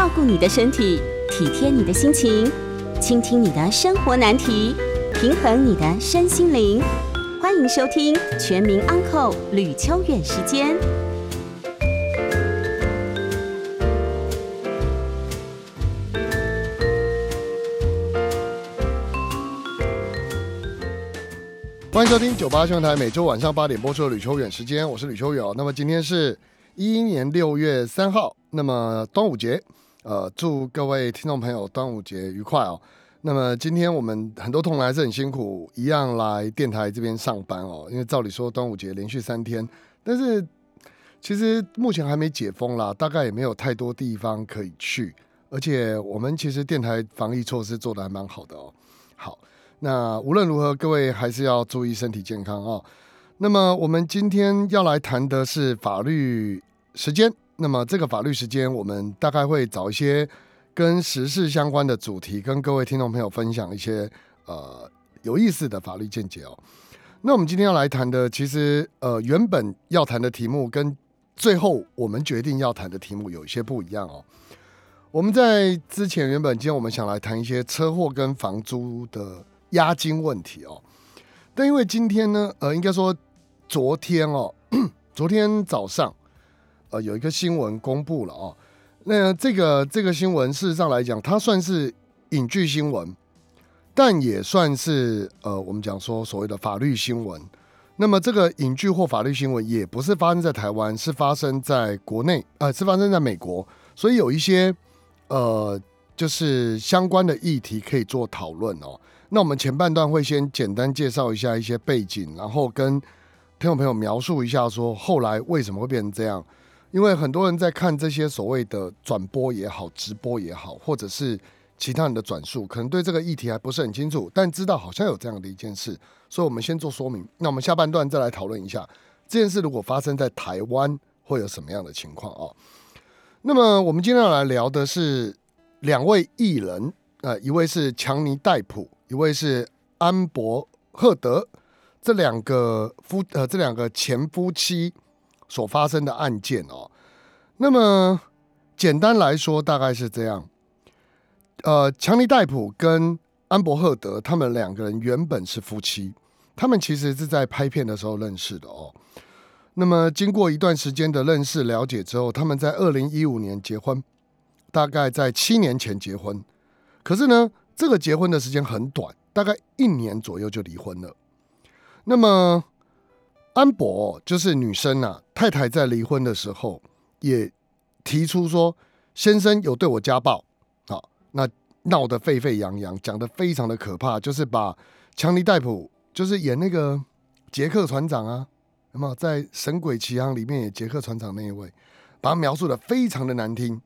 照顾你的身体，体贴你的心情，倾听你的生活难题，平衡你的身心灵。欢迎收听《全民安扣吕秋远时间。欢迎收听九八新闻台每周晚上八点播出的吕秋远时间，我是吕秋远。那么今天是一一年六月三号，那么端午节，呃，祝各位听众朋友端午节愉快哦。那么今天我们很多同仁还是很辛苦，一样来电台这边上班哦。因为照理说端午节连续三天，但是其实目前还没解封啦，大概也没有太多地方可以去，而且我们其实电台防疫措施做的还蛮好的哦。好。那无论如何，各位还是要注意身体健康哦。那么我们今天要来谈的是法律时间。那么这个法律时间，我们大概会找一些跟时事相关的主题，跟各位听众朋友分享一些呃有意思的法律见解哦。那我们今天要来谈的，其实呃原本要谈的题目，跟最后我们决定要谈的题目有一些不一样哦。我们在之前原本今天我们想来谈一些车祸跟房租的。押金问题哦，但因为今天呢，呃，应该说昨天哦，昨天早上，呃，有一个新闻公布了哦。那这个这个新闻事实上来讲，它算是影剧新闻，但也算是呃，我们讲说所谓的法律新闻。那么这个影剧或法律新闻也不是发生在台湾，是发生在国内，呃，是发生在美国，所以有一些呃，就是相关的议题可以做讨论哦。那我们前半段会先简单介绍一下一些背景，然后跟听众朋友描述一下说后来为什么会变成这样。因为很多人在看这些所谓的转播也好、直播也好，或者是其他人的转述，可能对这个议题还不是很清楚，但知道好像有这样的一件事，所以我们先做说明。那我们下半段再来讨论一下这件事如果发生在台湾会有什么样的情况啊？那么我们今天要来聊的是两位艺人，呃，一位是强尼戴普。一位是安博赫德，这两个夫呃这两个前夫妻所发生的案件哦。那么简单来说，大概是这样。呃，强尼戴普跟安博赫德他们两个人原本是夫妻，他们其实是在拍片的时候认识的哦。那么经过一段时间的认识了解之后，他们在二零一五年结婚，大概在七年前结婚。可是呢？这个结婚的时间很短，大概一年左右就离婚了。那么安博就是女生啊，太太在离婚的时候也提出说，先生有对我家暴，好，那闹得沸沸扬扬，讲得非常的可怕，就是把强尼戴普就是演那个杰克船长啊，那么在《神鬼奇航》里面演杰克船长那一位，把他描述的非常的难听。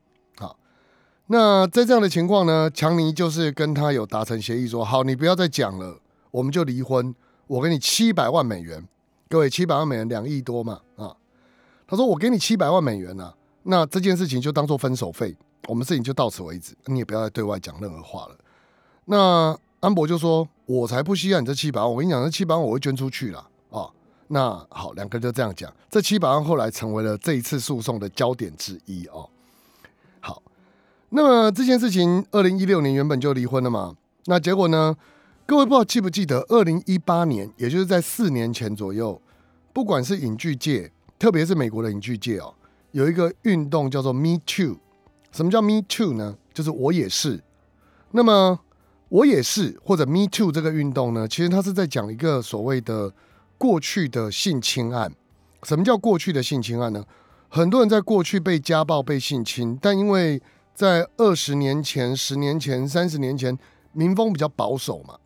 那在这样的情况呢，强尼就是跟他有达成协议，说好，你不要再讲了，我们就离婚，我给你七百万美元，各位七百万美元两亿多嘛啊，他说我给你七百万美元啊，那这件事情就当做分手费，我们事情就到此为止，你也不要再对外讲任何话了。那安博就说，我才不需要你这七百万，我跟你讲，这七百万我会捐出去了啊。那好，两个人就这样讲，这七百万后来成为了这一次诉讼的焦点之一哦。好那么这件事情，二零一六年原本就离婚了嘛？那结果呢？各位不知道记不记得，二零一八年，也就是在四年前左右，不管是影剧界，特别是美国的影剧界哦，有一个运动叫做 Me Too。什么叫 Me Too 呢？就是我也是。那么我也是，或者 Me Too 这个运动呢，其实它是在讲一个所谓的过去的性侵案。什么叫过去的性侵案呢？很多人在过去被家暴、被性侵，但因为在二十年前、十年前、三十年前，民风比较保守嘛，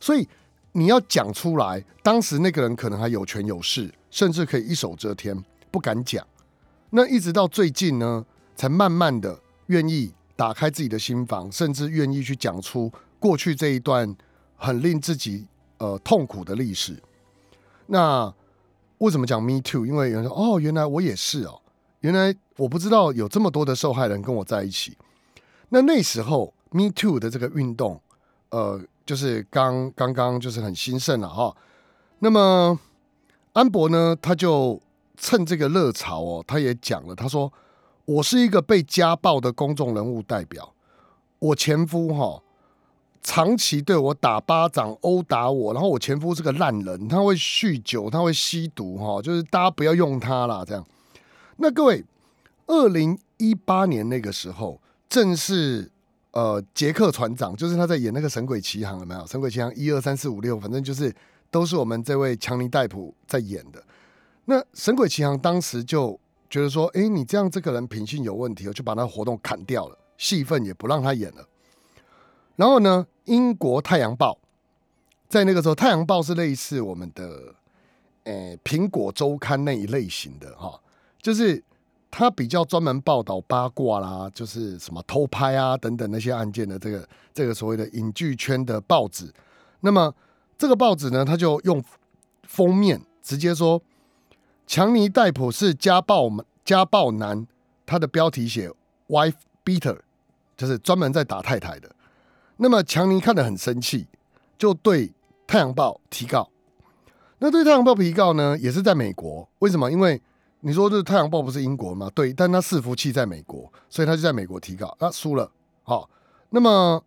所以你要讲出来，当时那个人可能还有权有势，甚至可以一手遮天，不敢讲。那一直到最近呢，才慢慢的愿意打开自己的心房，甚至愿意去讲出过去这一段很令自己呃痛苦的历史。那为什么讲 Me Too？因为有人说，哦，原来我也是哦。原来我不知道有这么多的受害人跟我在一起。那那时候 Me Too 的这个运动，呃，就是刚刚刚就是很兴盛了哈。那么安博呢，他就趁这个热潮哦，他也讲了，他说：“我是一个被家暴的公众人物代表，我前夫哈长期对我打巴掌、殴打我，然后我前夫是个烂人，他会酗酒，他会吸毒哈，就是大家不要用他啦，这样。那各位，二零一八年那个时候，正是呃杰克船长，就是他在演那个《神鬼奇航》有没有？《神鬼奇航》一二三四五六，反正就是都是我们这位强尼戴普在演的。那《神鬼奇航》当时就。觉得说，哎，你这样这个人品性有问题，我就把他活动砍掉了，戏份也不让他演了。然后呢，英国《太阳报》在那个时候，《太阳报》是类似我们的，诶，《苹果周刊》那一类型的哈，就是他比较专门报道八卦啦，就是什么偷拍啊等等那些案件的这个这个所谓的影剧圈的报纸。那么这个报纸呢，他就用封面直接说。强尼戴普是家暴家暴男，他的标题写 “wife beater”，就是专门在打太太的。那么强尼看得很生气，就对《太阳报》提告。那对《太阳报》提告呢，也是在美国。为什么？因为你说这《太阳报》不是英国吗？对，但他伺服器在美国，所以他就在美国提告。他输了。好，那么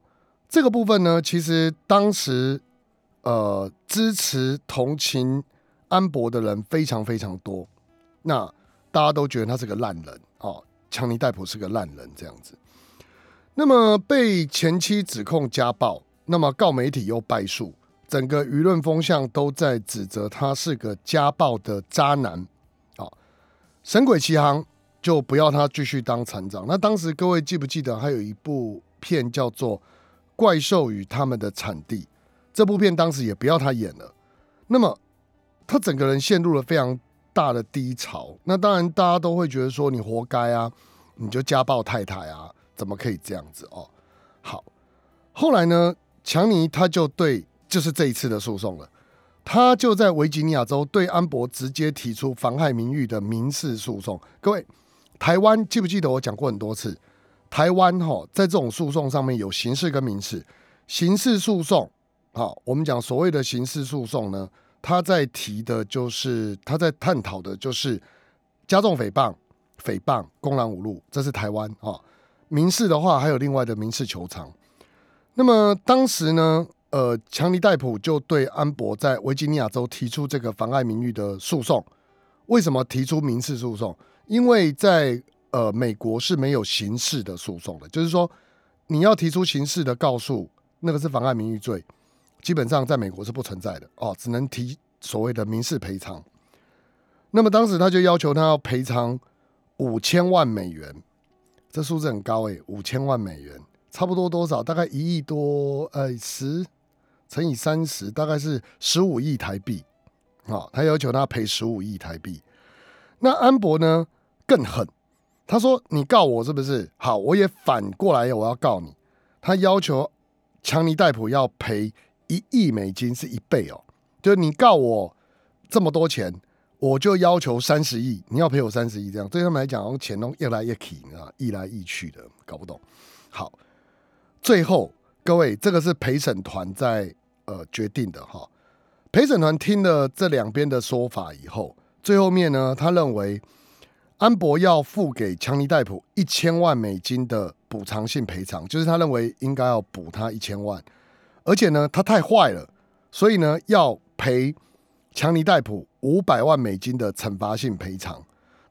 这个部分呢，其实当时呃支持同情。安博的人非常非常多，那大家都觉得他是个烂人哦，强尼戴普是个烂人这样子。那么被前妻指控家暴，那么告媒体又败诉，整个舆论风向都在指责他是个家暴的渣男。神鬼奇航就不要他继续当船长。那当时各位记不记得还有一部片叫做《怪兽与他们的产地》？这部片当时也不要他演了。那么。他整个人陷入了非常大的低潮，那当然大家都会觉得说你活该啊，你就家暴太太啊，怎么可以这样子哦？好，后来呢，强尼他就对，就是这一次的诉讼了，他就在维吉尼亚州对安博直接提出妨害名誉的民事诉讼。各位，台湾记不记得我讲过很多次，台湾哈在这种诉讼上面有刑事跟民事，刑事诉讼，好，我们讲所谓的刑事诉讼呢。他在提的就是，他在探讨的就是加重诽谤、诽谤、公然侮辱，这是台湾啊。民事的话，还有另外的民事求偿。那么当时呢，呃，强尼戴普就对安博在维吉尼亚州提出这个妨碍名誉的诉讼。为什么提出民事诉讼？因为在呃美国是没有刑事的诉讼的，就是说你要提出刑事的告诉，那个是妨碍名誉罪。基本上在美国是不存在的哦，只能提所谓的民事赔偿。那么当时他就要求他要赔偿五千万美元，这数字很高诶，五千万美元差不多多少？大概一亿多，呃，十乘以三十，大概是十五亿台币。啊，他要求他赔十五亿台币。那安博呢更狠，他说：“你告我是不是？好，我也反过来我要告你。”他要求强尼戴普要赔。一亿美金是一倍哦，就是你告我这么多钱，我就要求三十亿，你要赔我三十亿，这样对他们来讲，钱都越来越起，啊，一来一去的，搞不懂。好，最后各位，这个是陪审团在呃决定的哈。陪审团听了这两边的说法以后，最后面呢，他认为安博要付给强尼戴普一千万美金的补偿性赔偿，就是他认为应该要补他一千万。而且呢，他太坏了，所以呢要赔强尼戴普五百万美金的惩罚性赔偿。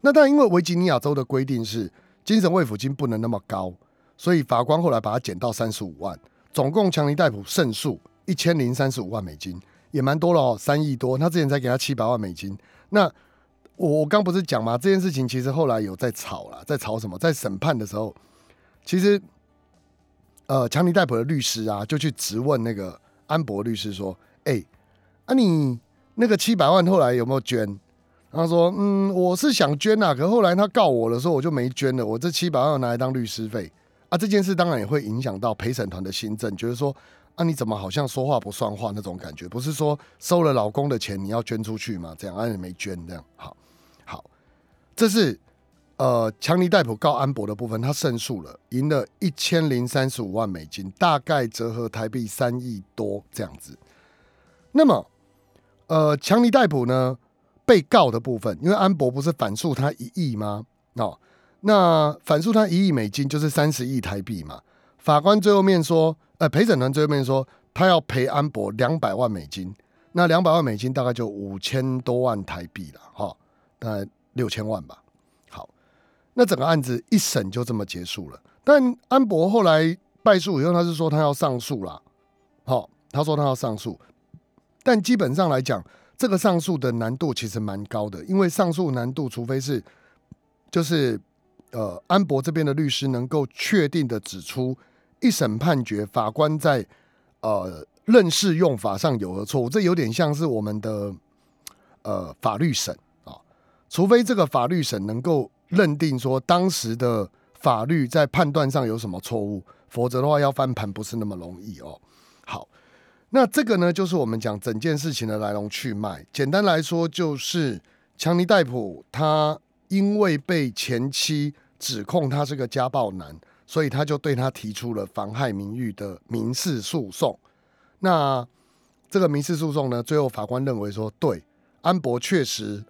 那但因为维吉尼亚州的规定是精神慰抚金不能那么高，所以法官后来把它减到三十五万。总共强尼戴普胜诉一千零三十五万美金，也蛮多了哦，三亿多。他之前才给他七百万美金。那我我刚不是讲吗？这件事情其实后来有在吵了，在吵什么？在审判的时候，其实。呃，强尼戴普的律师啊，就去质问那个安博律师说：“哎，啊你那个七百万后来有没有捐？”他说：“嗯，我是想捐呐，可后来他告我的时候，我就没捐了。我这七百万拿来当律师费啊。这件事当然也会影响到陪审团的新政，就是说啊，你怎么好像说话不算话那种感觉？不是说收了老公的钱你要捐出去吗？这样啊，你没捐这样，好好，这是。”呃，强尼戴普告安博的部分，他胜诉了，赢了一千零三十五万美金，大概折合台币三亿多这样子。那么，呃，强尼戴普呢被告的部分，因为安博不是反诉他一亿吗？哦，那反诉他一亿美金就是三十亿台币嘛。法官最后面说，呃，陪审团最后面说他要赔安博两百万美金。那两百万美金大概就五千多万台币了，哈，大概六千万吧。好，那整个案子一审就这么结束了。但安博后来败诉以后，他是说他要上诉啦。好，他说他要上诉，但基本上来讲，这个上诉的难度其实蛮高的，因为上诉难度，除非是就是呃安博这边的律师能够确定的指出一审判决法官在呃。认识用法上有何错误？这有点像是我们的呃法律审啊，除非这个法律审能够认定说当时的法律在判断上有什么错误，否则的话要翻盘不是那么容易哦。好，那这个呢，就是我们讲整件事情的来龙去脉。简单来说，就是强尼戴普他因为被前妻指控他是个家暴男，所以他就对他提出了妨害名誉的民事诉讼。那这个民事诉讼呢？最后法官认为说，对安博确实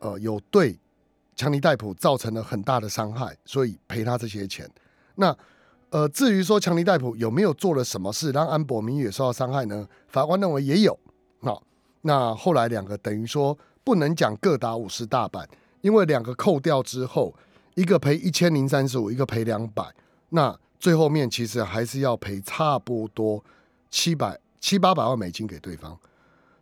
呃有对强尼戴普造成了很大的伤害，所以赔他这些钱。那呃至于说强尼戴普有没有做了什么事让安博名誉受到伤害呢？法官认为也有。好，那后来两个等于说不能讲各打五十大板，因为两个扣掉之后，一个赔一千零三十五，一个赔两百，那最后面其实还是要赔差不多七百。七八百万美金给对方，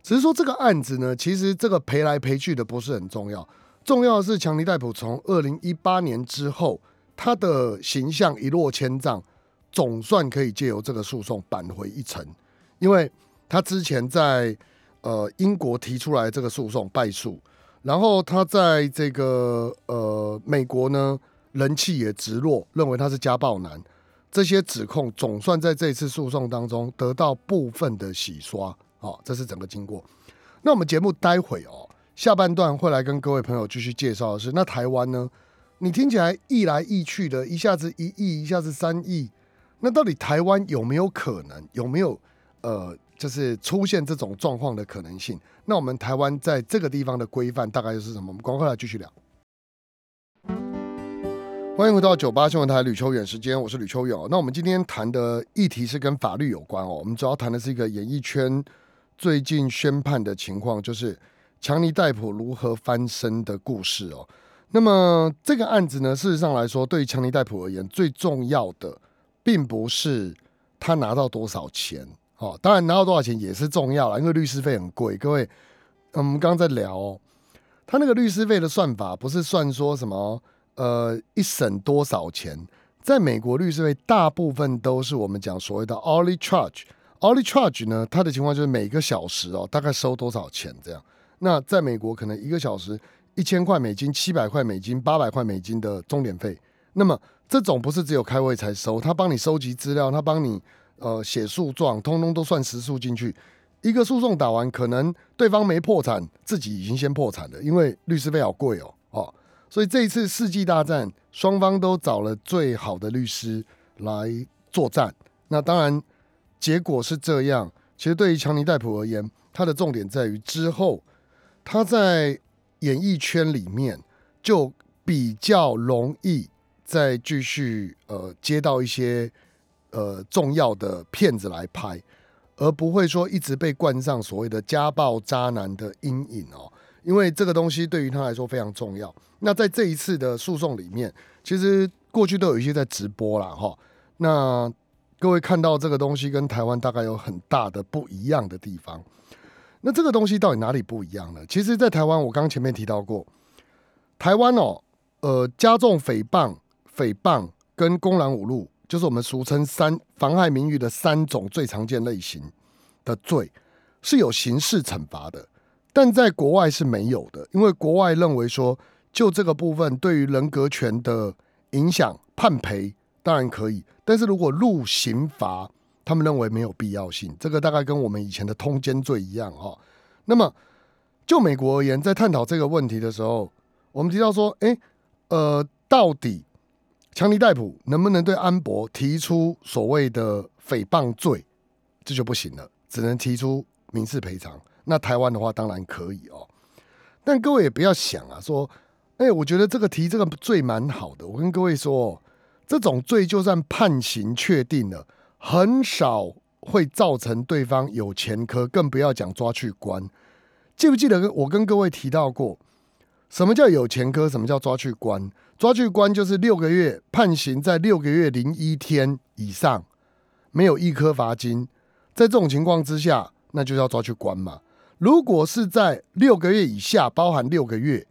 只是说这个案子呢，其实这个赔来赔去的不是很重要，重要的是强尼戴普从二零一八年之后，他的形象一落千丈，总算可以借由这个诉讼扳回一城，因为他之前在呃英国提出来这个诉讼败诉，然后他在这个呃美国呢人气也直落，认为他是家暴男。这些指控总算在这次诉讼当中得到部分的洗刷，好，这是整个经过。那我们节目待会哦，下半段会来跟各位朋友继续介绍的是，那台湾呢？你听起来亿来亿去的，一下子一亿，一下子三亿，那到底台湾有没有可能？有没有呃，就是出现这种状况的可能性？那我们台湾在这个地方的规范大概又是什么？我们赶快来继续聊。欢迎回到九八新闻台吕秋远时间，我是吕秋远。那我们今天谈的议题是跟法律有关哦。我们主要谈的是一个演艺圈最近宣判的情况，就是强尼戴普如何翻身的故事哦。那么这个案子呢，事实上来说，对于强尼戴普而言，最重要的并不是他拿到多少钱哦，当然拿到多少钱也是重要了，因为律师费很贵。各位，我们刚刚在聊哦他那个律师费的算法，不是算说什么。呃，一审多少钱？在美国，律师费大部分都是我们讲所谓的 hourly charge。hourly charge 呢，它的情况就是每个小时哦，大概收多少钱这样。那在美国，可能一个小时一千块美金、七百块美金、八百块美金的钟点费。那么这种不是只有开会才收，他帮你收集资料，他帮你呃写诉状，通通都算时数进去。一个诉讼打完，可能对方没破产，自己已经先破产了，因为律师费好贵哦，哦。所以这一次世纪大战，双方都找了最好的律师来作战。那当然，结果是这样。其实对于强尼戴普而言，他的重点在于之后他在演艺圈里面就比较容易再继续呃接到一些呃重要的片子来拍，而不会说一直被冠上所谓的家暴渣男的阴影哦。因为这个东西对于他来说非常重要。那在这一次的诉讼里面，其实过去都有一些在直播了哈。那各位看到这个东西跟台湾大概有很大的不一样的地方。那这个东西到底哪里不一样呢？其实，在台湾，我刚刚前面提到过，台湾哦，呃，加重诽谤、诽谤跟公然侮辱，就是我们俗称三妨害名誉的三种最常见类型的罪，是有刑事惩罚的。但在国外是没有的，因为国外认为说，就这个部分对于人格权的影响，判赔当然可以，但是如果入刑罚，他们认为没有必要性。这个大概跟我们以前的通奸罪一样哈。那么就美国而言，在探讨这个问题的时候，我们提到说，哎，呃，到底强尼戴普能不能对安博提出所谓的诽谤罪？这就不行了，只能提出民事赔偿。那台湾的话当然可以哦，但各位也不要想啊，说哎，我觉得这个题这个罪蛮好的。我跟各位说，这种罪就算判刑确定了，很少会造成对方有前科，更不要讲抓去关。记不记得我跟各位提到过，什么叫有前科？什么叫抓去关？抓去关就是六个月判刑，在六个月零一天以上没有一颗罚金，在这种情况之下，那就要抓去关嘛。如果是在六个月以下，包含六个月，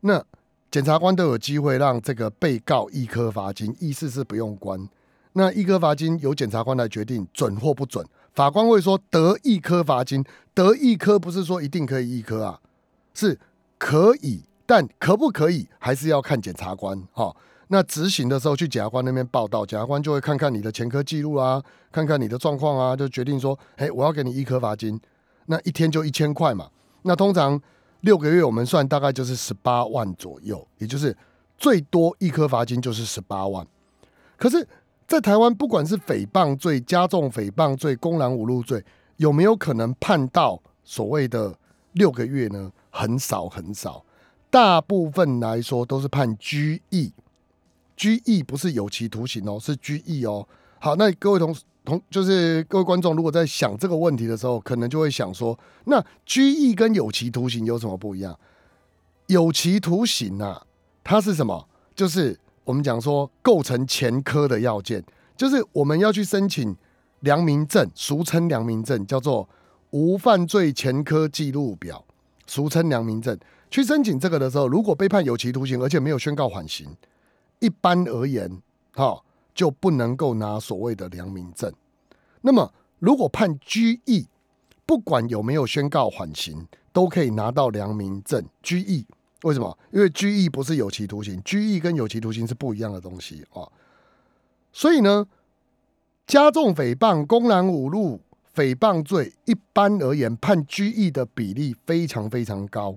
那检察官都有机会让这个被告一颗罚金，意思是不用关。那一颗罚金由检察官来决定准或不准。法官会说得一颗罚金，得一颗不是说一定可以一颗啊，是可以。但可不可以还是要看检察官哈？那执行的时候去检察官那边报道，检察官就会看看你的前科记录啊，看看你的状况啊，就决定说，哎，我要给你一颗罚金，那一天就一千块嘛。那通常六个月我们算大概就是十八万左右，也就是最多一颗罚金就是十八万。可是，在台湾不管是诽谤罪、加重诽谤罪、公然侮辱罪，有没有可能判到所谓的六个月呢？很少很少。大部分来说都是判拘役，拘役不是有期徒刑哦，是拘役哦。好，那各位同同就是各位观众，如果在想这个问题的时候，可能就会想说，那拘役跟有期徒刑有什么不一样？有期徒刑啊，它是什么？就是我们讲说构成前科的要件，就是我们要去申请良民证，俗称良民证，叫做无犯罪前科记录表，俗称良民证。去申请这个的时候，如果被判有期徒刑，而且没有宣告缓刑，一般而言，哈就不能够拿所谓的良民证。那么，如果判拘役，不管有没有宣告缓刑，都可以拿到良民证。拘役为什么？因为拘役不是有期徒刑，拘役跟有期徒刑是不一样的东西啊。所以呢，加重诽谤、公然侮辱、诽谤罪，一般而言判拘役的比例非常非常高。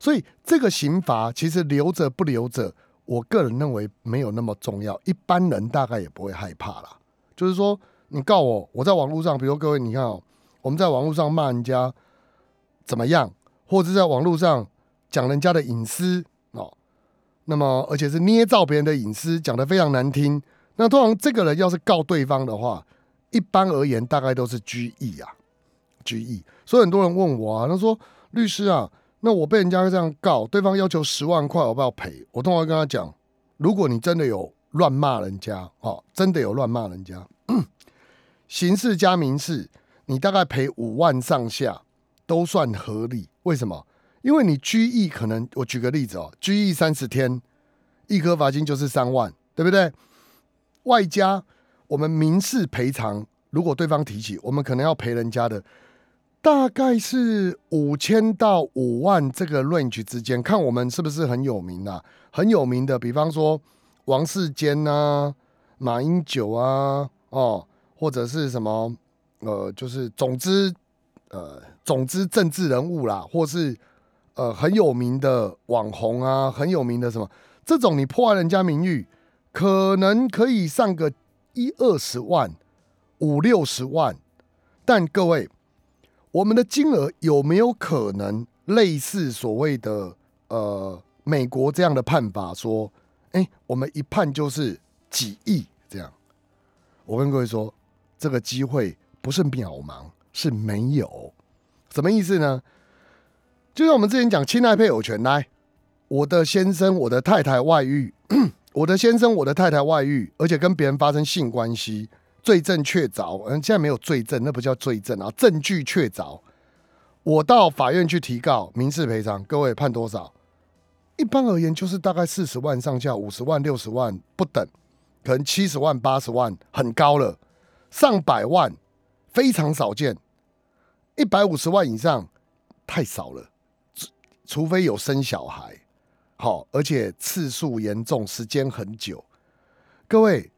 所以这个刑罚其实留着不留着，我个人认为没有那么重要，一般人大概也不会害怕啦。就是说，你告我，我在网络上，比如各位，你看哦，我们在网络上骂人家怎么样，或者在网络上讲人家的隐私哦，那么而且是捏造别人的隐私，讲的非常难听。那通常这个人要是告对方的话，一般而言大概都是拘役啊，拘役。所以很多人问我啊，他说律师啊。那我被人家这样告，对方要求十万块，我不要赔。我通常跟他讲，如果你真的有乱骂人家，哦，真的有乱骂人家，刑事加民事，你大概赔五万上下都算合理。为什么？因为你拘役可能，我举个例子哦，拘役三十天，一颗罚金就是三万，对不对？外加我们民事赔偿，如果对方提起，我们可能要赔人家的。大概是五千到五万这个 range 之间，看我们是不是很有名啊？很有名的，比方说王世坚啊、马英九啊，哦，或者是什么呃，就是总之呃，总之政治人物啦，或是呃很有名的网红啊，很有名的什么这种，你破坏人家名誉，可能可以上个一二十万、五六十万，但各位。我们的金额有没有可能类似所谓的呃美国这样的判法？说，哎，我们一判就是几亿这样。我跟各位说，这个机会不是渺茫，是没有。什么意思呢？就像我们之前讲侵害配偶权，来，我的先生、我的太太外遇，我的先生、我的太太外遇，而且跟别人发生性关系。罪证确凿，嗯，现在没有罪证，那不叫罪证啊，证据确凿。我到法院去提告民事赔偿，各位判多少？一般而言就是大概四十万上下，五十万、六十万不等，可能七十万、八十万很高了，上百万非常少见，一百五十万以上太少了，除非有生小孩，好，而且次数严重，时间很久。各位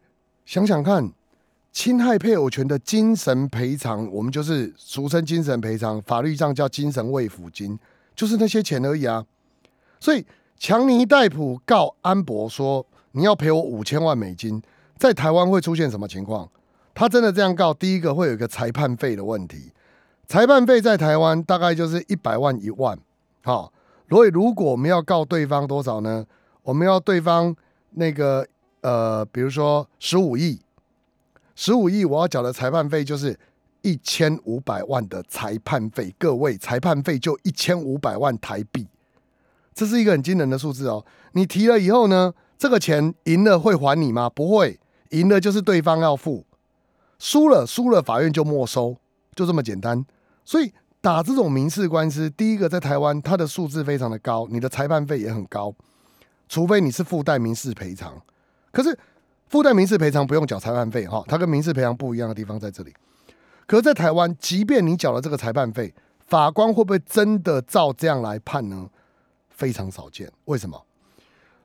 想想看。侵害配偶权的精神赔偿，我们就是俗称精神赔偿，法律上叫精神慰抚金，就是那些钱而已啊。所以强尼戴普告安博说：“你要赔我五千万美金。”在台湾会出现什么情况？他真的这样告，第一个会有一个裁判费的问题。裁判费在台湾大概就是一百万一万。好，所以如果我们要告对方多少呢？我们要对方那个呃，比如说十五亿，十五亿我要缴的裁判费就是一千五百万的裁判费。各位，裁判费就一千五百万台币，这是一个很惊人的数字哦。你提了以后呢，这个钱赢了会还你吗？不会，赢了就是对方要付，输了输了法院就没收，就这么简单。所以打这种民事官司，第一个在台湾它的数字非常的高，你的裁判费也很高。除非你是附带民事赔偿，可是附带民事赔偿不用缴裁判费哈，它跟民事赔偿不一样的地方在这里。可是，在台湾，即便你缴了这个裁判费，法官会不会真的照这样来判呢？非常少见。为什么？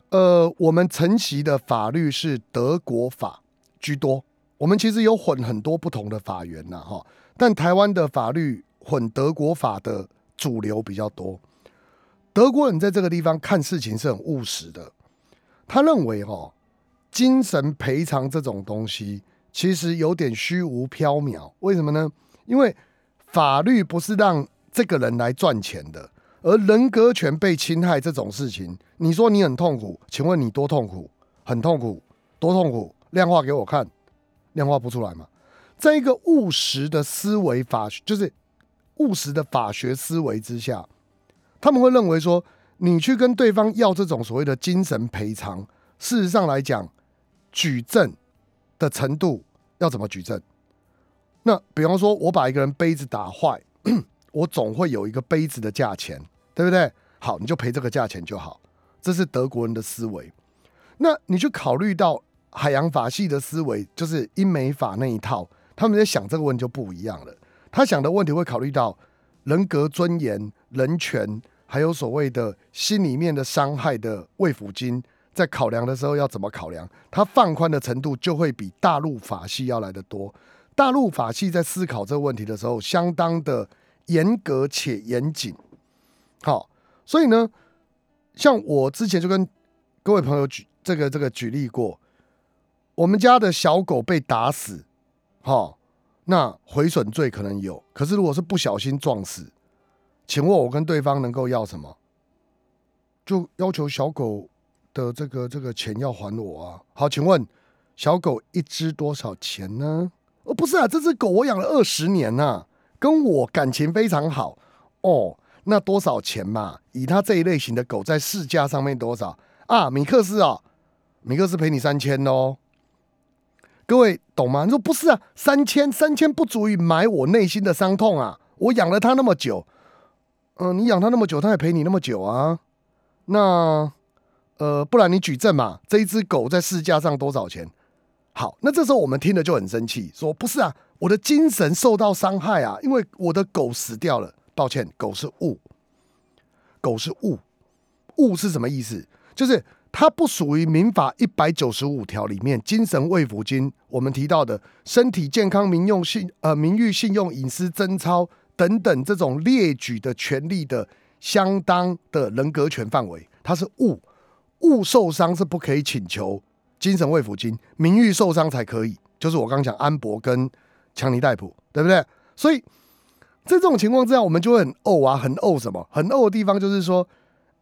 呃，我们承袭的法律是德国法居多，我们其实有混很多不同的法源呐哈，但台湾的法律混德国法的主流比较多。德国人在这个地方看事情是很务实的，他认为哈，精神赔偿这种东西其实有点虚无缥缈。为什么呢？因为法律不是让这个人来赚钱的，而人格权被侵害这种事情，你说你很痛苦，请问你多痛苦？很痛苦，多痛苦？量化给我看，量化不出来嘛？在一个务实的思维法，就是务实的法学思维之下。他们会认为说，你去跟对方要这种所谓的精神赔偿，事实上来讲，举证的程度要怎么举证？那比方说，我把一个人杯子打坏，我总会有一个杯子的价钱，对不对？好，你就赔这个价钱就好。这是德国人的思维。那你去考虑到海洋法系的思维，就是英美法那一套，他们在想这个问题就不一样了。他想的问题会考虑到人格尊严、人权。还有所谓的心里面的伤害的慰抚金，在考量的时候要怎么考量？它放宽的程度就会比大陆法系要来的多。大陆法系在思考这个问题的时候，相当的严格且严谨。好，所以呢，像我之前就跟各位朋友举这个这个举例过，我们家的小狗被打死，好，那毁损罪可能有，可是如果是不小心撞死。请问，我跟对方能够要什么？就要求小狗的这个这个钱要还我啊！好，请问小狗一只多少钱呢？哦，不是啊，这只狗我养了二十年呐，跟我感情非常好哦。那多少钱嘛？以它这一类型的狗在市价上面多少啊？米克斯啊，米克斯赔你三千哦。各位懂吗？你说不是啊，三千三千不足以买我内心的伤痛啊！我养了它那么久。嗯，你养它那么久，它也陪你那么久啊。那呃，不然你举证嘛？这一只狗在市价上多少钱？好，那这时候我们听了就很生气，说不是啊，我的精神受到伤害啊，因为我的狗死掉了。抱歉，狗是物，狗是物，物是什么意思？就是它不属于民法一百九十五条里面精神慰抚金我们提到的身体健康、民用信呃名誉、信用、隐私、贞操。等等，这种列举的权利的相当的人格权范围，它是物物受伤是不可以请求精神慰抚金，名誉受伤才可以。就是我刚讲安博跟强尼戴普，对不对？所以在这种情况之下，我们就会很怄啊，很怄什么？很怄的地方就是说，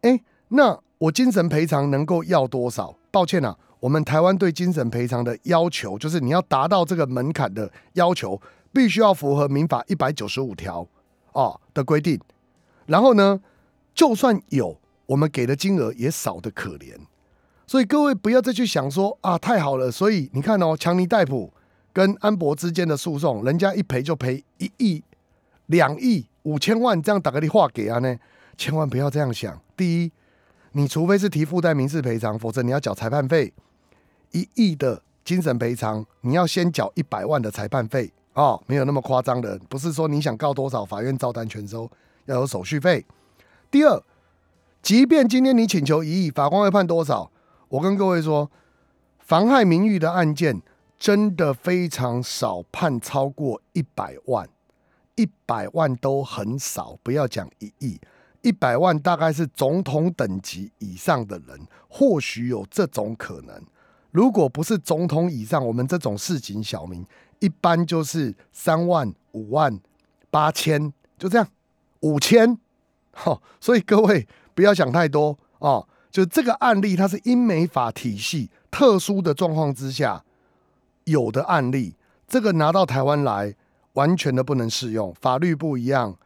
哎，那我精神赔偿能够要多少？抱歉啊，我们台湾对精神赔偿的要求，就是你要达到这个门槛的要求。必须要符合民法一百九十五条啊的规定，然后呢，就算有，我们给的金额也少的可怜，所以各位不要再去想说啊，太好了，所以你看哦，强尼戴普跟安博之间的诉讼，人家一赔就赔一亿、两亿、五千万，这样打个电话给他呢，千万不要这样想。第一，你除非是提附带民事赔偿，否则你要缴裁判费，一亿的精神赔偿，你要先缴一百万的裁判费。哦，没有那么夸张的，不是说你想告多少，法院照单全收，要有手续费。第二，即便今天你请求一亿，法官会判多少？我跟各位说，妨害名誉的案件真的非常少，判超过一百万，一百万都很少，不要讲一亿，一百万大概是总统等级以上的人，或许有这种可能。如果不是总统以上，我们这种市井小民。一般就是三万、五万、八千，就这样，五千。好，所以各位不要想太多哦。就这个案例，它是英美法体系特殊的状况之下有的案例，这个拿到台湾来完全的不能适用，法律不一样，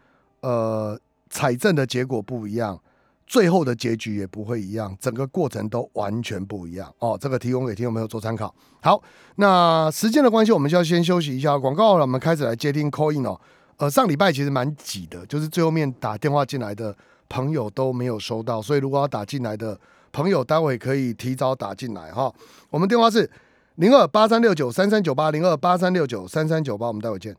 呃，采证的结果不一样，最后的结局也不会一样，整个过程都完全不一样哦。这个提供给听众朋友做参考。好，那时间的关系，我们就要先休息一下广告了，我们开始来接听 call in 哦。呃，上礼拜其实蛮挤的，就是最后面打电话进来的。朋友都没有收到，所以如果要打进来的朋友，待会可以提早打进来哈。我们电话是零二八三六九三三九八零二八三六九三三九八，我们待会见。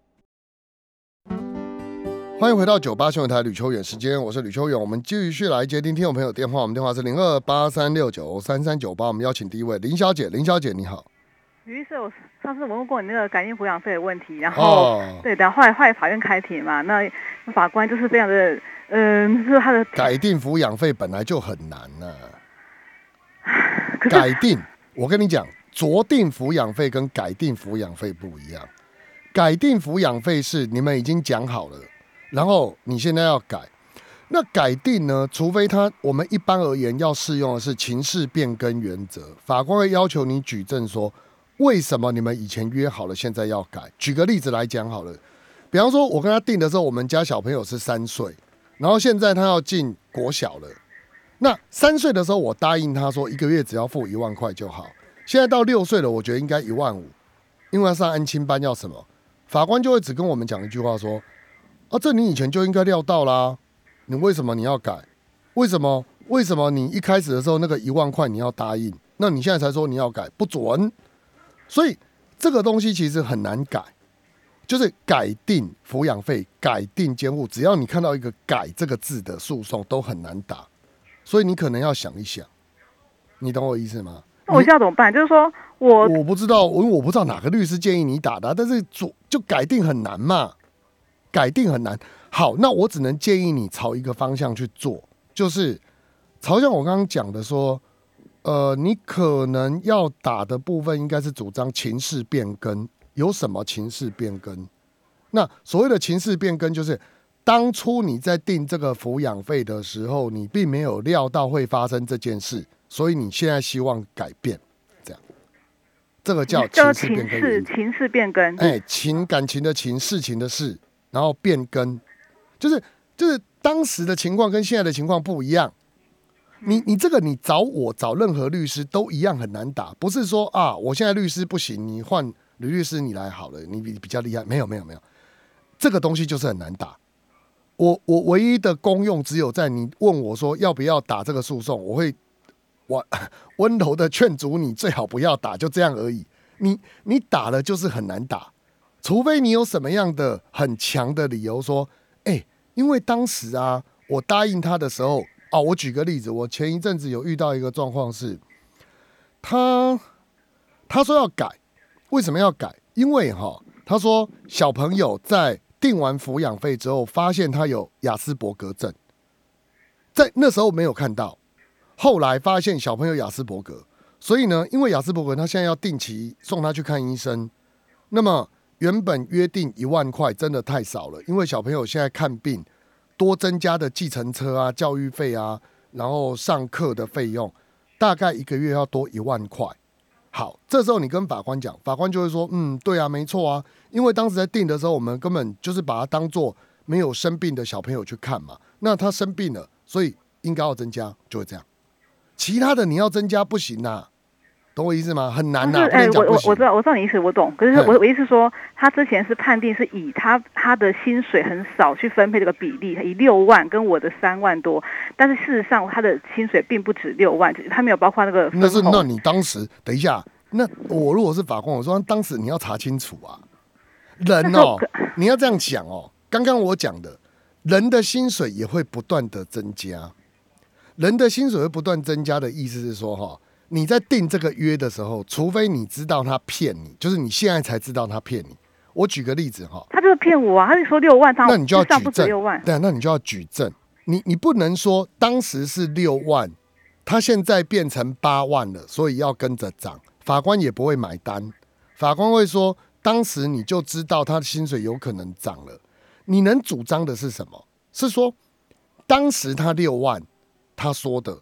欢迎回到九八新闻台吕秋远时间，我是吕秋远，我们继续来接听听众朋友电话，我们电话是零二八三六九三三九八，我们邀请第一位林小姐，林小姐你好。于是，我上次我问过你那个改定抚养费的问题，然后对，然后后来后来法院开庭嘛，那法官就是非常的。嗯，是他的改定抚养费本来就很难呢。改定，我跟你讲，酌定抚养费跟改定抚养费不一样。改定抚养费是你们已经讲好了，然后你现在要改。那改定呢？除非他，我们一般而言要适用的是情势变更原则，法官会要求你举证说，为什么你们以前约好了，现在要改。举个例子来讲好了，比方说，我跟他定的时候，我们家小朋友是三岁。然后现在他要进国小了，那三岁的时候我答应他说一个月只要付一万块就好。现在到六岁了，我觉得应该一万五，因为要上安亲班要什么？法官就会只跟我们讲一句话说：啊，这你以前就应该料到啦，你为什么你要改？为什么？为什么你一开始的时候那个一万块你要答应？那你现在才说你要改，不准。所以这个东西其实很难改。就是改定抚养费、改定监护，只要你看到一个“改”这个字的诉讼，都很难打，所以你可能要想一想，你懂我意思吗？那我现在怎么办？就是说我我不知道，因为我不知道哪个律师建议你打的，但是做就改定很难嘛，改定很难。好，那我只能建议你朝一个方向去做，就是朝向我刚刚讲的说，呃，你可能要打的部分应该是主张情势变更。有什么情势变更？那所谓的情势变更，就是当初你在定这个抚养费的时候，你并没有料到会发生这件事，所以你现在希望改变，这样，这个叫情势变更。情势变更，哎，情感情的情，事情的事，然后变更，就是就是当时的情况跟现在的情况不一样。你你这个你找我找任何律师都一样很难打，不是说啊，我现在律师不行，你换。吕律师，你来好了，你比比较厉害。没有，没有，没有，这个东西就是很难打。我我唯一的功用只有在你问我说要不要打这个诉讼，我会我 温柔的劝阻你最好不要打，就这样而已。你你打了就是很难打，除非你有什么样的很强的理由说，哎，因为当时啊，我答应他的时候，哦，我举个例子，我前一阵子有遇到一个状况是，他他说要改。为什么要改？因为哈，他说小朋友在定完抚养费之后，发现他有雅斯伯格症，在那时候没有看到，后来发现小朋友雅斯伯格，所以呢，因为雅斯伯格，他现在要定期送他去看医生。那么原本约定一万块，真的太少了，因为小朋友现在看病多增加的计程车啊、教育费啊，然后上课的费用，大概一个月要多一万块。好，这时候你跟法官讲，法官就会说：“嗯，对啊，没错啊，因为当时在定的时候，我们根本就是把他当做没有生病的小朋友去看嘛。那他生病了，所以应该要增加，就会这样。其他的你要增加不行呐，懂我意思吗？很难呐。哎，我我我知道，我知道你意思，我懂。可是我我意思说，他之前是判定是以他他的薪水很少去分配这个比例，以六万跟我的三万多，但是事实上他的薪水并不止六万，他没有包括那个。那是那你当时等一下。那我如果是法官，我说当时你要查清楚啊，人哦，你要这样讲哦。刚刚我讲的，人的薪水也会不断的增加，人的薪水会不断增加的意思是说哈，你在定这个约的时候，除非你知道他骗你，就是你现在才知道他骗你。我举个例子哈，他就是骗我啊，他就说六万，那你就要举证六万，对，那你就要举证，你你不能说当时是六万，他现在变成八万了，所以要跟着涨。法官也不会买单，法官会说：当时你就知道他的薪水有可能涨了，你能主张的是什么？是说当时他六万，他说的，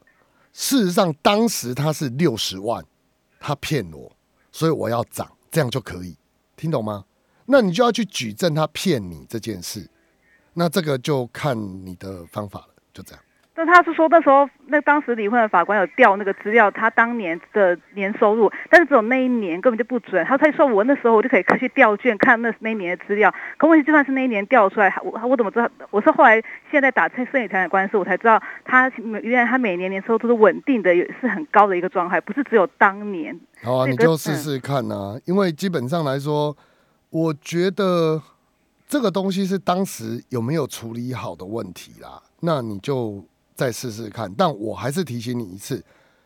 事实上当时他是六十万，他骗我，所以我要涨，这样就可以，听懂吗？那你就要去举证他骗你这件事，那这个就看你的方法了，就这样。那他是说那时候那当时离婚的法官有调那个资料，他当年的年收入，但是只有那一年根本就不准。他他说我那时候我就可以去调卷看那那一年的资料，可问题就算是那一年调出来，我我怎么知道？我是后来现在打这生意财产官司，我才知道他原来他每年年收入都是稳定的，也是很高的一个状态，不是只有当年。好啊，你就试试看啊，因为基本上来说，我觉得这个东西是当时有没有处理好的问题啦，那你就。再试试看，但我还是提醒你一次，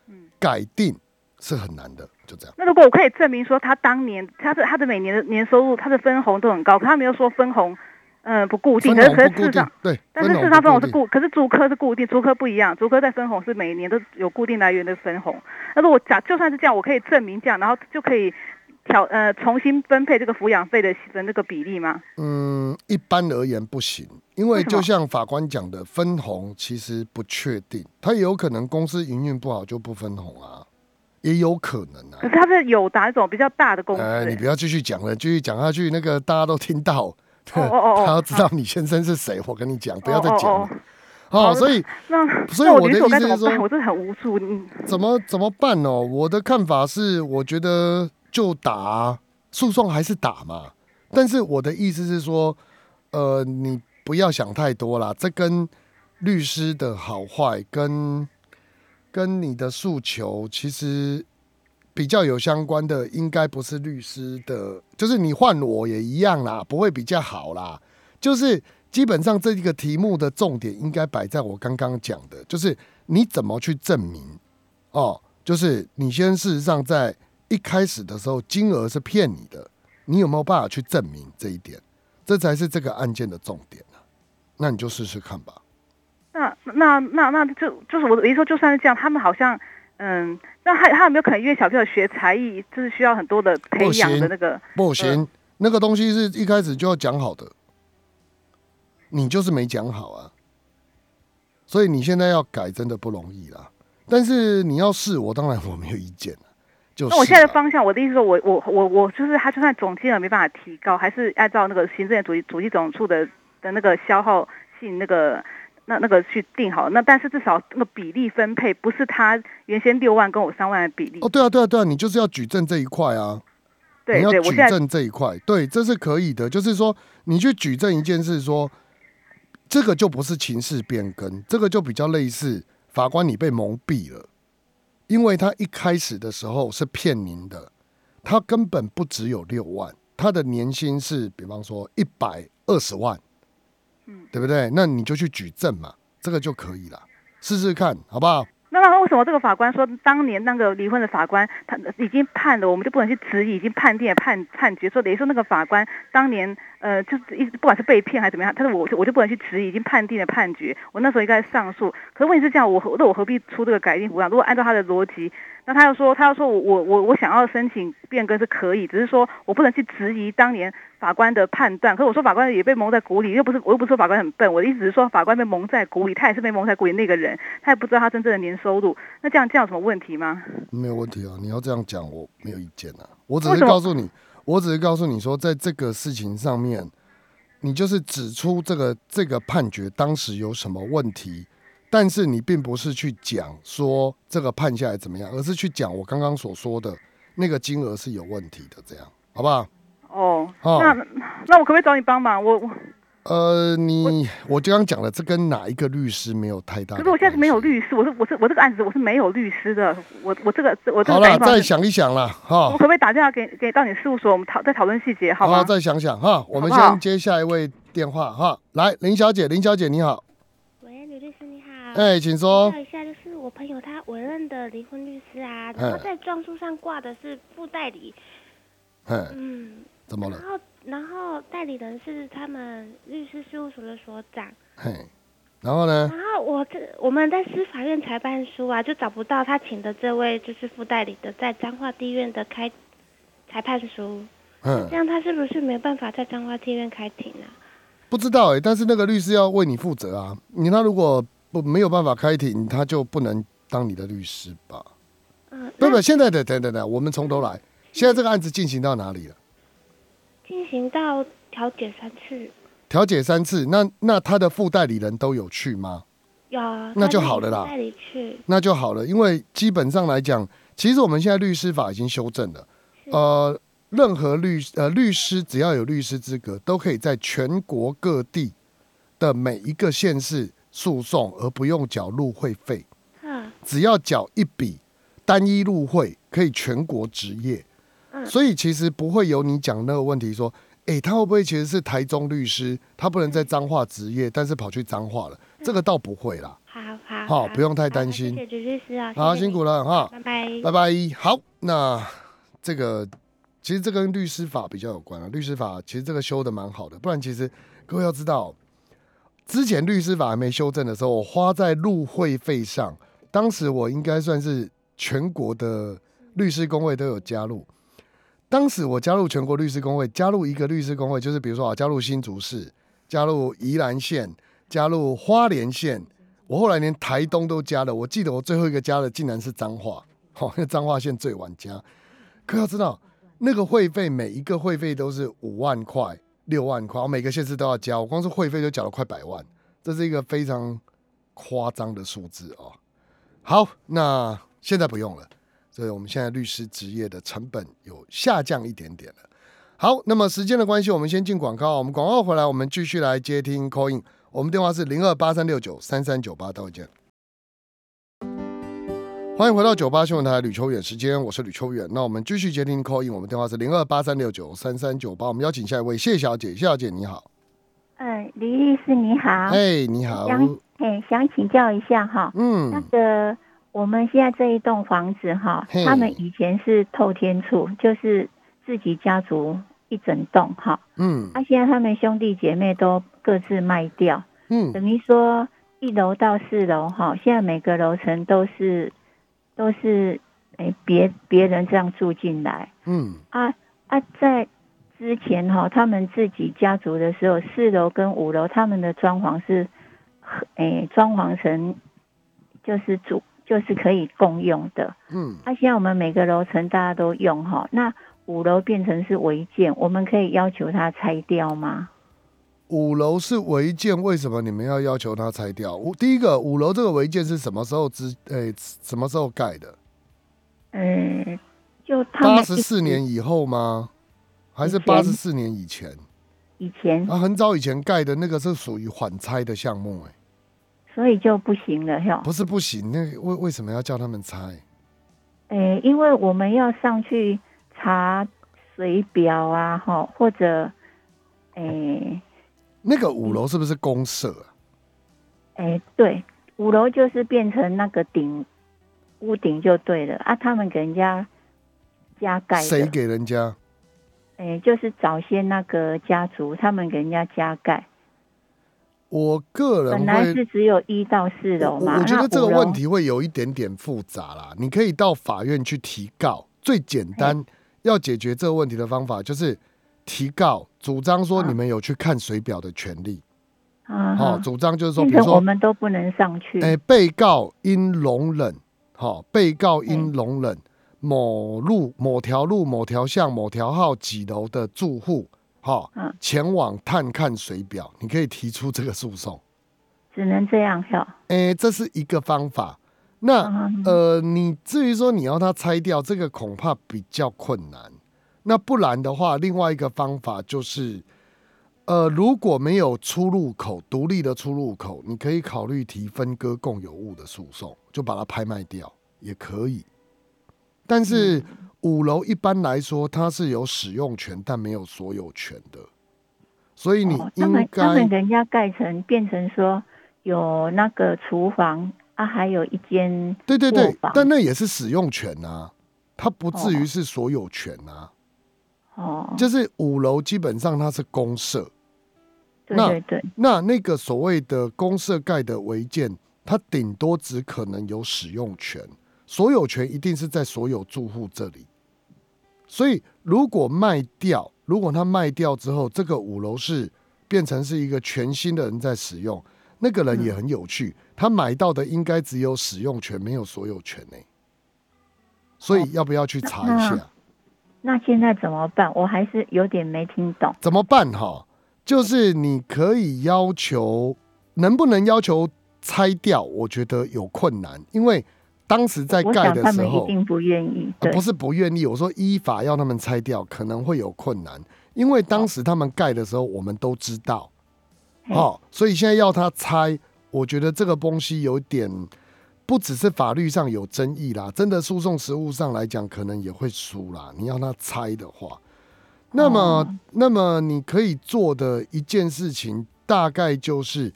嗯，改定是很难的，就这样。那如果我可以证明说他当年他的他的每年的年收入，他的分红都很高，可他没有说分红，嗯，不固定，可是可是市场对，但是市场分红是固，可是租客是固定，租客不一样，租客在分红是每年都有固定来源的分红。那如果假就算是这样，我可以证明这样，然后就可以。调呃重新分配这个抚养费的的那个比例吗？嗯，一般而言不行，因为就像法官讲的，分红其实不确定，他也有可能公司营运不好就不分红啊，也有可能啊。可是他是有哪种比较大的公司？哎，你不要继续讲了，继续讲下去，那个大家都听到，哦哦哦，他要知道你先生是谁，我跟你讲，不要再讲了。好，所以那所以我的意思是说，我真的很无助。怎么怎么办呢？我的看法是，我觉得。就打诉讼还是打嘛，但是我的意思是说，呃，你不要想太多啦，这跟律师的好坏跟跟你的诉求其实比较有相关的，应该不是律师的，就是你换我也一样啦，不会比较好啦。就是基本上这一个题目的重点应该摆在我刚刚讲的，就是你怎么去证明哦，就是你先事实上在。一开始的时候，金额是骗你的，你有没有办法去证明这一点？这才是这个案件的重点呢。那你就试试看吧。那那那那就就是我的意思说，就算是这样，他们好像嗯，那他他有没有可能因为小朋友学才艺，就是需要很多的培养的那个？不行，那个东西是一开始就要讲好的，你就是没讲好啊。所以你现在要改真的不容易啦。但是你要试，我当然我没有意见了。那我现在的方向，我的意思说，我我我我就是他，就算总金额没办法提高，还是按照那个行政主主机总处的的那个消耗性那个那那个去定好。那但是至少那个比例分配不是他原先六万跟我三万的比例。哦，对啊，对啊，对啊，你就是要举证这一块啊。对，你要举证这一块，对，这是可以的。就是说，你去举证一件事，说这个就不是情势变更，这个就比较类似法官你被蒙蔽了。因为他一开始的时候是骗您的，他根本不只有六万，他的年薪是比方说一百二十万，嗯，对不对？那你就去举证嘛，这个就可以了，试试看好不好？那为什么这个法官说当年那个离婚的法官他已经判了，我们就不能去质疑已经判定判判决？说等于说那个法官当年呃，就是一不管是被骗还是怎么样，他说我我就不能去质疑已经判定了判决，我那时候应该上诉。可是问题是这样，我那我何必出这个改进图啊？如果按照他的逻辑。那他又说，他又说我我我我想要申请变更是可以，只是说我不能去质疑当年法官的判断。可是我说法官也被蒙在鼓里，又不是我又不是说法官很笨，我的意思是说法官被蒙在鼓里，他也是被蒙在鼓里那个人，他也不知道他真正的年收入。那这样这样有什么问题吗？没有问题啊，你要这样讲我没有意见啊，我只是告诉你，我只是告诉你说，在这个事情上面，你就是指出这个这个判决当时有什么问题。但是你并不是去讲说这个判下来怎么样，而是去讲我刚刚所说的那个金额是有问题的，这样好不好？哦，那那我可不可以找你帮忙？我我呃，你我刚刚讲了，这跟哪一个律师没有太大。可是我现在是没有律师，我是我是我这个案子我是没有律师的，我我这个我这个好了，再想一想了哈。我可不可以打电话给给到你事务所，我们讨再讨论细节，好吗？再想想哈，我们先接下一位电话哈。来，林小姐，林小姐你好。哎，请说。一下，就是我朋友他委任的离婚律师啊，然后在状书上挂的是副代理。嗯，怎么了？然后，然后代理人是他们律师事务所的所长。嘿，然后呢？然后我这我们在司法院裁判书啊，就找不到他请的这位就是副代理的在彰化地院的开裁判书。嗯，这样他是不是没办法在彰化地院开庭啊？不知道哎，但是那个律师要为你负责啊。你那如果不没有办法开庭，他就不能当你的律师吧？嗯，不不，现在的等等等，我们从头来。现在这个案子进行到哪里了？进行到调解三次。调解三次，那那他的副代理人都有去吗？有，那就好了啦。代理去，那就好了，因为基本上来讲，其实我们现在律师法已经修正了，呃，任何律呃律师只要有律师资格，都可以在全国各地的每一个县市诉讼，而不用缴入会费。嗯，只要缴一笔单一入会，可以全国执业。嗯，所以其实不会有你讲那个问题说。哎，他会不会其实是台中律师？他不能在彰化执业，但是跑去彰化了，这个倒不会啦。好好好，不用太担心。谢谢律师啊，好辛苦了哈，拜拜拜拜。好，那这个其实这跟律师法比较有关啊。律师法其实这个修的蛮好的，不然其实各位要知道，之前律师法还没修正的时候，我花在入会费上，当时我应该算是全国的律师工会都有加入。当时我加入全国律师工会，加入一个律师工会，就是比如说啊，加入新竹市，加入宜兰县，加入花莲县，我后来连台东都加了。我记得我最后一个加的竟然是彰化，好，因为彰化县最晚加。可要知道，那个会费每一个会费都是五万块、六万块，我每个县市都要交，我光是会费就缴了快百万，这是一个非常夸张的数字哦。好，那现在不用了。所以我们现在律师职业的成本有下降一点点了。好，那么时间的关系，我们先进广告。我们广告回来，我们继续来接听 call in。我们电话是零二八三六九三三九八，到见。欢迎回到九八新闻台吕秋远时间，我是吕秋远。那我们继续接听 call in。我们电话是零二八三六九三三九八。我们邀请下一位谢小姐，谢小姐你好。嗯，李律师你好。哎，你好。想哎想请教一下哈。嗯。那个。我们现在这一栋房子哈，他们以前是透天处，就是自己家族一整栋哈。嗯。那现在他们兄弟姐妹都各自卖掉。嗯。等于说一楼到四楼哈，现在每个楼层都是都是哎别别人这样住进来。嗯。啊啊，在之前哈，他们自己家族的时候，四楼跟五楼他们的装潢是，哎装潢成就是主。就是可以共用的，嗯，那现在我们每个楼层大家都用哈，那五楼变成是违建，我们可以要求他拆掉吗？五楼是违建，为什么你们要要求他拆掉？五第一个五楼这个违建是什么时候之诶什么时候盖的？嗯，就八十四年以后吗？还是八十四年以前？以前啊，很早以前盖的那个是属于缓拆的项目，哎。所以就不行了，哈。不是不行，那为为什么要叫他们拆？诶，因为我们要上去查水表啊，哈，或者，诶，那个五楼是不是公社？哎，对，五楼就是变成那个顶屋顶就对了啊。他们给人家加盖，谁给人家？哎，就是早些那个家族，他们给人家加盖。我个人本来是只有一到四楼嘛，我觉得这个问题会有一点点复杂啦。你可以到法院去提告，最简单要解决这个问题的方法就是提告，主张说你们有去看水表的权利。啊，好，主张就是说，比如说我们都不能上去。哎，被告应容忍，好，被告应容忍某路、某条路、某条巷、某条号几楼的住户。好，前往探看水表，你可以提出这个诉讼，只能这样跳。哎，这是一个方法。那呃，你至于说你要他拆掉，这个恐怕比较困难。那不然的话，另外一个方法就是，呃，如果没有出入口，独立的出入口，你可以考虑提分割共有物的诉讼，就把它拍卖掉也可以。但是。五楼一般来说，它是有使用权，但没有所有权的，所以你应该他们人家盖成变成说有那个厨房啊，还有一间对对对，但那也是使用权啊，它不至于是所有权啊。哦，就是五楼基本上它是公社，对对对，那那个所谓的公社盖的违建，它顶多只可能有使用权，所有权一定是在所有住户这里。所以，如果卖掉，如果他卖掉之后，这个五楼是变成是一个全新的人在使用，那个人也很有趣，他买到的应该只有使用权，没有所有权呢。所以要不要去查一下？那现在怎么办？我还是有点没听懂。怎么办？哈，就是你可以要求，能不能要求拆掉？我觉得有困难，因为当时在盖的时候，一定不愿意。不是不愿意，我说依法要他们拆掉，可能会有困难，因为当时他们盖的时候，我们都知道。好，所以现在要他拆，我觉得这个东西有点不只是法律上有争议啦，真的诉讼实务上来讲，可能也会输啦。你要他猜的话，那么那么你可以做的一件事情，大概就是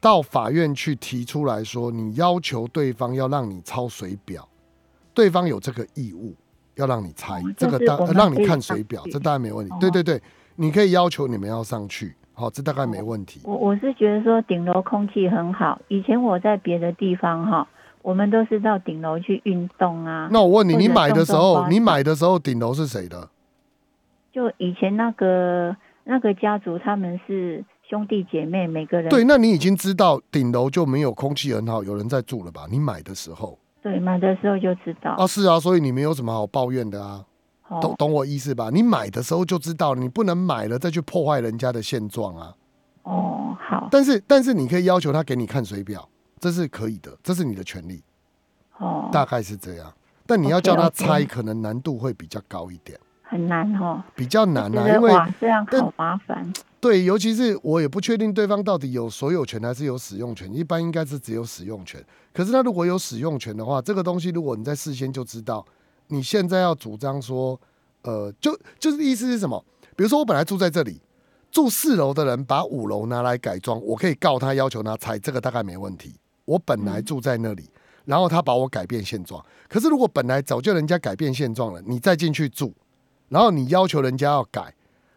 到法院去提出来说，你要求对方要让你抄水表，对方有这个义务要让你拆，这个当让你看水表，这当然没问题。对对对，你可以要求你们要上去。好，这大概没问题。我我是觉得说顶楼空气很好。以前我在别的地方哈，我们都是到顶楼去运动啊。那我问你，你买的时候，你买的时候顶楼是谁的？就以前那个那个家族，他们是兄弟姐妹，每个人。对，那你已经知道顶楼就没有空气很好，有人在住了吧？你买的时候。对，买的时候就知道。啊，是啊，所以你没有什么好抱怨的啊。懂懂我意思吧？你买的时候就知道，你不能买了再去破坏人家的现状啊。哦，好。但是但是你可以要求他给你看水表，这是可以的，这是你的权利。哦，大概是这样。但你要叫他拆，可能难度会比较高一点。很难哦，比较难啊，因为这样好麻烦。对，尤其是我也不确定对方到底有所有权还是有使用权，一般应该是只有使用权。可是他如果有使用权的话，这个东西如果你在事先就知道。你现在要主张说，呃，就就是意思是什么？比如说我本来住在这里，住四楼的人把五楼拿来改装，我可以告他，要求他拆，这个大概没问题。我本来住在那里，然后他把我改变现状。可是如果本来早就人家改变现状了，你再进去住，然后你要求人家要改，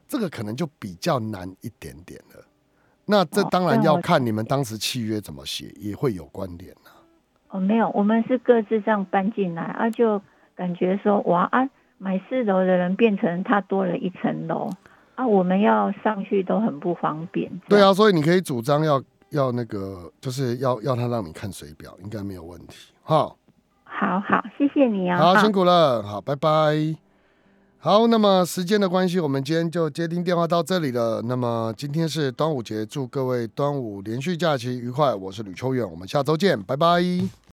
这个可能就比较难一点点了。那这当然要看你们当时契约怎么写，也会有关联啊。哦，没有，我们是各自这样搬进来啊，就。感觉说哇啊，买四楼的人变成他多了一层楼啊，我们要上去都很不方便。对啊，所以你可以主张要要那个，就是要要他让你看水表，应该没有问题。哈，好好，谢谢你啊，好辛苦了，好，拜拜。好，那么时间的关系，我们今天就接听电话到这里了。那么今天是端午节，祝各位端午连续假期愉快。我是吕秋远，我们下周见，拜拜。